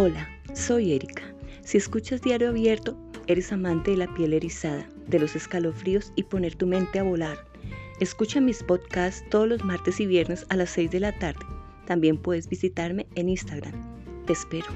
Hola, soy Erika. Si escuchas Diario Abierto, eres amante de la piel erizada, de los escalofríos y poner tu mente a volar. Escucha mis podcasts todos los martes y viernes a las 6 de la tarde. También puedes visitarme en Instagram. Te espero.